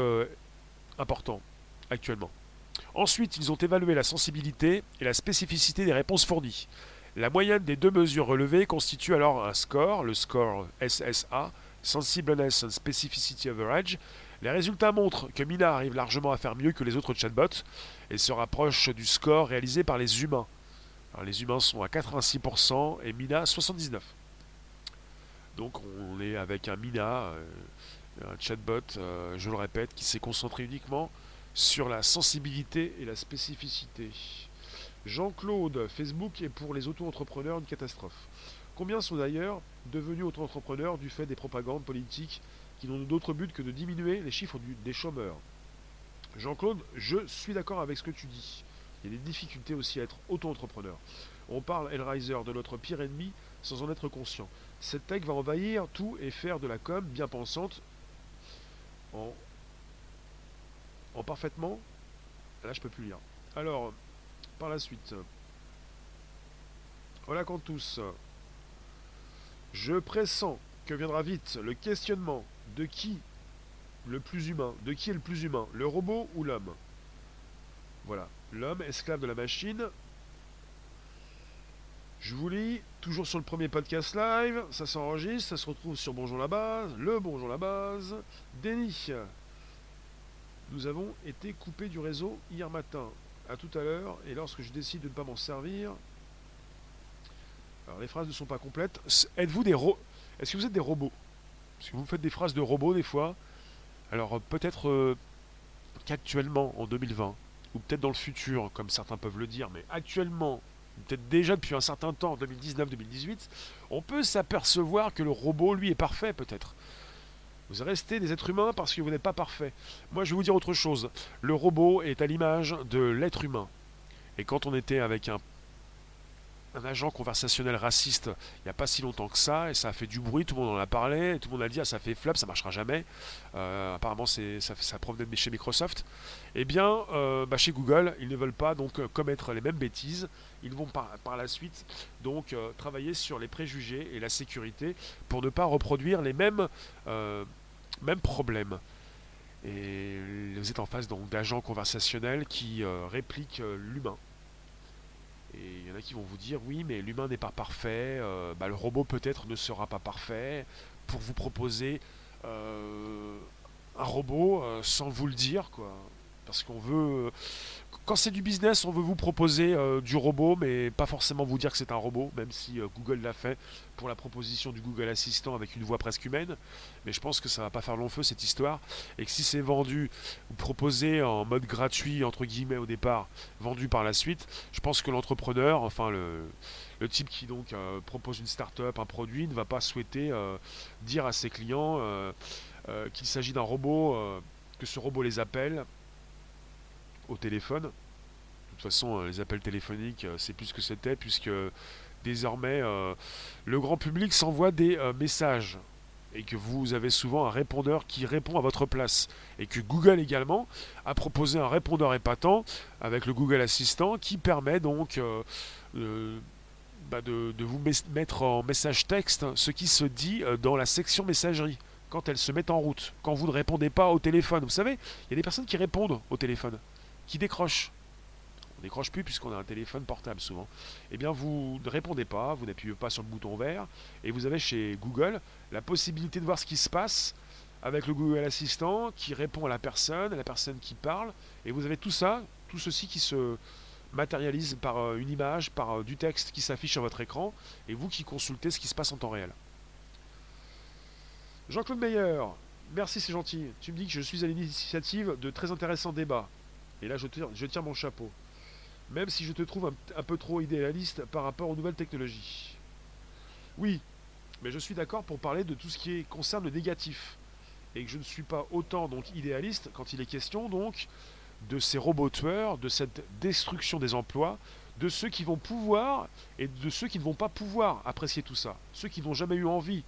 importants actuellement. Ensuite, ils ont évalué la sensibilité et la spécificité des réponses fournies. La moyenne des deux mesures relevées constitue alors un score, le score SSA, Sensibleness and Specificity Average. Les résultats montrent que Mina arrive largement à faire mieux que les autres chatbots et se rapproche du score réalisé par les humains. Les humains sont à 86% et Mina 79%. Donc on est avec un Mina, euh, un chatbot, euh, je le répète, qui s'est concentré uniquement sur la sensibilité et la spécificité. Jean-Claude, Facebook est pour les auto-entrepreneurs une catastrophe. Combien sont d'ailleurs devenus auto-entrepreneurs du fait des propagandes politiques qui n'ont d'autre but que de diminuer les chiffres des chômeurs? Jean-Claude, je suis d'accord avec ce que tu dis. Il y a des difficultés aussi à être auto-entrepreneur. On parle, Hellraiser, de notre pire ennemi sans en être conscient. Cette tech va envahir tout et faire de la com bien pensante en, en parfaitement. Là, je peux plus lire. Alors, par la suite. Voilà quand tous. Je pressens que viendra vite le questionnement de qui le plus humain, de qui est le plus humain, le robot ou l'homme Voilà, l'homme, esclave de la machine. Je vous lis, toujours sur le premier podcast live, ça s'enregistre, ça se retrouve sur Bonjour la base, le Bonjour la base. Denis, nous avons été coupés du réseau hier matin. À tout à l'heure, et lorsque je décide de ne pas m'en servir. Alors les phrases ne sont pas complètes. Êtes-vous des ro Est-ce que vous êtes des robots? Est-ce que vous faites des phrases de robots des fois Alors peut-être euh, qu'actuellement, en 2020, ou peut-être dans le futur, comme certains peuvent le dire, mais actuellement, peut-être déjà depuis un certain temps, 2019-2018, on peut s'apercevoir que le robot, lui, est parfait peut-être. Vous restez des êtres humains parce que vous n'êtes pas parfait. Moi, je vais vous dire autre chose. Le robot est à l'image de l'être humain. Et quand on était avec un, un agent conversationnel raciste il n'y a pas si longtemps que ça, et ça a fait du bruit, tout le monde en a parlé, tout le monde a dit ah, ça fait flop, ça marchera jamais. Euh, apparemment, c'est, ça, provenait de chez Microsoft. Eh bien, euh, bah, chez Google, ils ne veulent pas donc commettre les mêmes bêtises. Ils vont par, la suite donc euh, travailler sur les préjugés et la sécurité pour ne pas reproduire les mêmes, mêmes problèmes. Et vous êtes en face d'agents conversationnels qui répliquent l'humain. Il y en a qui vont vous dire oui, mais l'humain n'est pas parfait, bah, le robot peut-être ne sera pas parfait, pour vous proposer euh, un robot euh, sans vous le dire, quoi. Parce qu'on veut. Quand c'est du business, on veut vous proposer euh, du robot, mais pas forcément vous dire que c'est un robot, même si Google l'a fait pour la proposition du Google Assistant avec une voix presque humaine. Mais je pense que ça va pas faire long feu cette histoire. Et que si c'est vendu, ou proposé en mode gratuit, entre guillemets, au départ, vendu par la suite, je pense que l'entrepreneur, enfin le, type qui donc propose une start-up, un produit, ne va pas souhaiter dire à ses clients euh, qu'il s'agit d'un robot, euh, que ce robot les appelle au téléphone. De toute façon, euh, les appels téléphoniques, c'est plus ce que c'était, puisque désormais, le grand public s'envoie des messages et que vous avez souvent un répondeur qui répond à votre place. Et que Google également a proposé un répondeur épatant avec le Google Assistant qui permet donc bah, de, vous mettre en message texte ce qui se dit dans la section messagerie quand elles se mettent en route, quand vous ne répondez pas au téléphone. Vous savez, il y a des personnes qui répondent au téléphone, qui décrochent. On décroche plus puisqu'on a un téléphone portable souvent. Eh bien, vous ne répondez pas, vous n'appuyez pas sur le bouton vert, et vous avez chez Google la possibilité de voir ce qui se passe avec le Google Assistant qui répond à la personne, à la personne qui parle, et vous avez tout ça, tout ceci qui se matérialise par euh, une image, par euh, du texte qui s'affiche sur votre écran, et vous qui consultez ce qui se passe en temps réel. Jean-Claude Meyer, merci, c'est gentil. Tu me dis que je suis à l'initiative de très intéressants débats. Et là, je tire mon chapeau. Même si je te trouve un, peu trop idéaliste par rapport aux nouvelles technologies. Oui, mais je suis d'accord pour parler de tout ce qui concerne le négatif. Et que je ne suis pas autant donc idéaliste quand il est question donc de ces robots tueurs, de cette destruction des emplois, de ceux qui vont pouvoir et de ceux qui ne vont pas pouvoir apprécier tout ça. Ceux qui n'ont jamais eu envie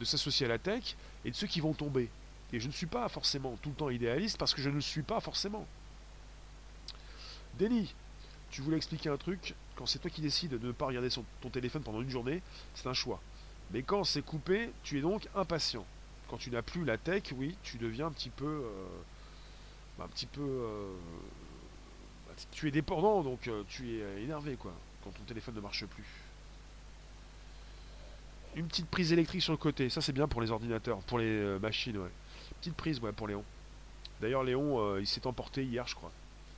de s'associer à la tech et de ceux qui vont tomber. Et je ne suis pas forcément tout le temps idéaliste parce que je ne le suis pas forcément. Denis, tu voulais expliquer un truc, quand c'est toi qui décides de ne pas regarder ton téléphone pendant une journée, c'est un choix. Mais quand c'est coupé, tu es donc impatient. Quand tu n'as plus la tech, oui, tu deviens un petit peu... Euh, bah, un petit peu... Euh, bah, tu es dépendant, donc euh, tu es énervé, quoi, quand ton téléphone ne marche plus une petite prise électrique sur le côté. Ça, c'est bien pour les ordinateurs, pour les machines, ouais. Petite prise, ouais, pour Léon. D'ailleurs, Léon, il s'est emporté hier, je crois.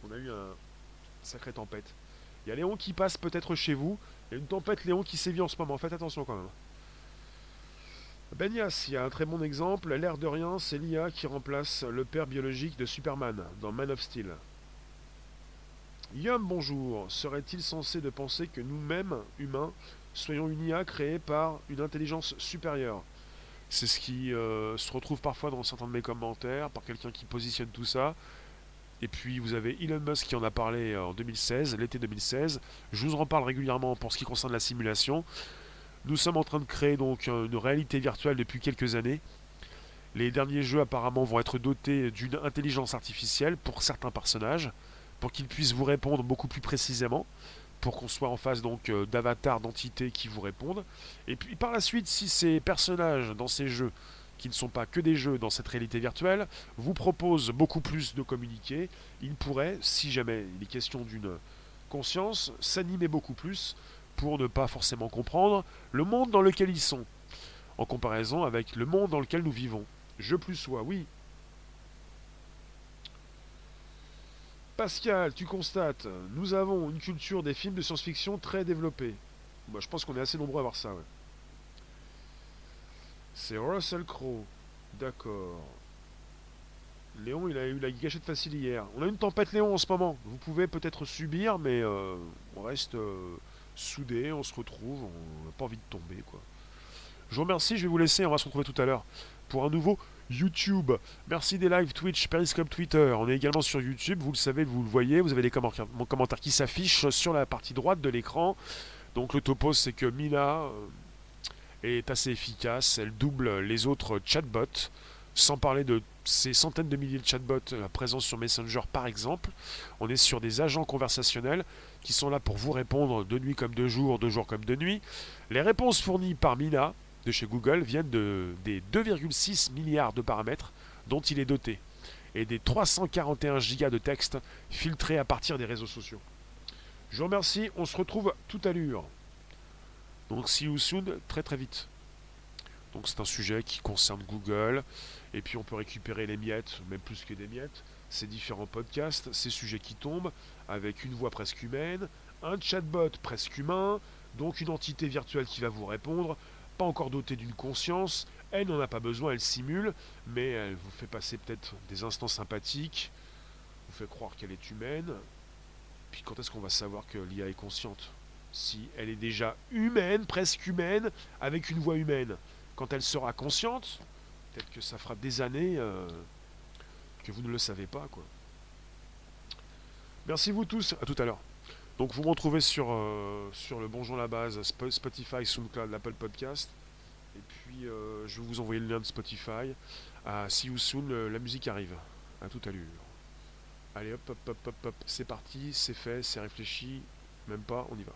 On a eu un sacré tempête. Il y a Léon qui passe peut-être chez vous. Il y a une tempête Léon qui sévit en ce moment. Faites attention quand même. Benias, il y a un très bon exemple. L'air de rien, c'est l'IA qui remplace le père biologique de Superman dans Man of Steel. Yum, bonjour. Serait-il censé de penser que nous-mêmes, humains, soyons une IA créée par une intelligence supérieure? C'est ce qui euh, se retrouve parfois dans certains de mes commentaires, par quelqu'un qui positionne tout ça. Et puis vous avez Elon Musk qui en a parlé euh, en 2016, l'été 2016. Je vous en parle régulièrement pour ce qui concerne la simulation. Nous sommes en train de créer donc une réalité virtuelle depuis quelques années. Les derniers jeux apparemment vont être dotés d'une intelligence artificielle pour certains personnages, pour qu'ils puissent vous répondre beaucoup plus précisément pour qu'on soit en face donc euh, d'avatars, d'entités qui vous répondent. Et puis par la suite, si ces personnages dans ces jeux, qui ne sont pas que des jeux dans cette réalité virtuelle, vous proposent beaucoup plus de communiquer, ils pourraient, si jamais il est question d'une conscience, s'animer beaucoup plus pour ne pas forcément comprendre le monde dans lequel ils sont, en comparaison avec le monde dans lequel nous vivons. Je plus sois, oui. Pascal, tu constates, nous avons une culture des films de science-fiction très développée. Moi, je pense qu'on est assez nombreux à voir ça. C'est Russell Crowe. D'accord. Léon, il a eu la gâchette facile hier. On a une tempête Léon en ce moment. Vous pouvez peut-être subir, mais euh, on reste euh, soudés, on se retrouve, on n'a pas envie de tomber. Je vous remercie, je vais vous laisser, on va se retrouver tout à l'heure pour un nouveau YouTube. Merci des lives Twitch, Periscope, Twitter. On est également sur YouTube, vous le savez, vous le voyez, vous avez les commentaires, qui s'affiche sur la partie droite de l'écran. Donc le topo, c'est que Mila euh, est assez efficace, elle double les autres chatbots, sans parler de ces centaines de milliers de chatbots euh, présents sur Messenger par exemple. On est sur des agents conversationnels qui sont là pour vous répondre de nuit comme de jour, de jour comme de nuit. Les réponses fournies par Mila de chez Google viennent de, des 2,6 milliards de paramètres dont il est doté et des 341 gigas de texte filtrés à partir des réseaux sociaux. Je vous remercie, on se retrouve tout à l'heure. Donc see you soon, très très vite. Donc c'est un sujet qui concerne Google, et puis on peut récupérer les miettes, même plus que des miettes, ces différents podcasts, ces sujets qui tombent, avec une voix presque humaine, un chatbot presque humain, donc une entité virtuelle qui va vous répondre, pas encore dotée d'une conscience, elle n'en a pas besoin, elle simule, mais elle vous fait passer peut-être des instants sympathiques, vous fait croire qu'elle est humaine. Puis quand est-ce qu'on va savoir que l'IA est consciente? Si elle est déjà humaine, presque humaine, avec une voix humaine. Quand elle sera consciente, peut-être que ça fera des années euh, que vous ne le savez pas, quoi. Merci vous tous, à tout à l'heure. Donc vous me retrouvez sur, euh, sur le Bonjour la base, Spotify, SoundCloud, l'Apple Podcast. Et puis euh, je vais vous envoyer le lien de Spotify. À See You Soon, la musique arrive. À tout à l'heure. Allez hop hop hop hop hop, c'est parti, c'est fait, c'est réfléchi. Même pas, on y va.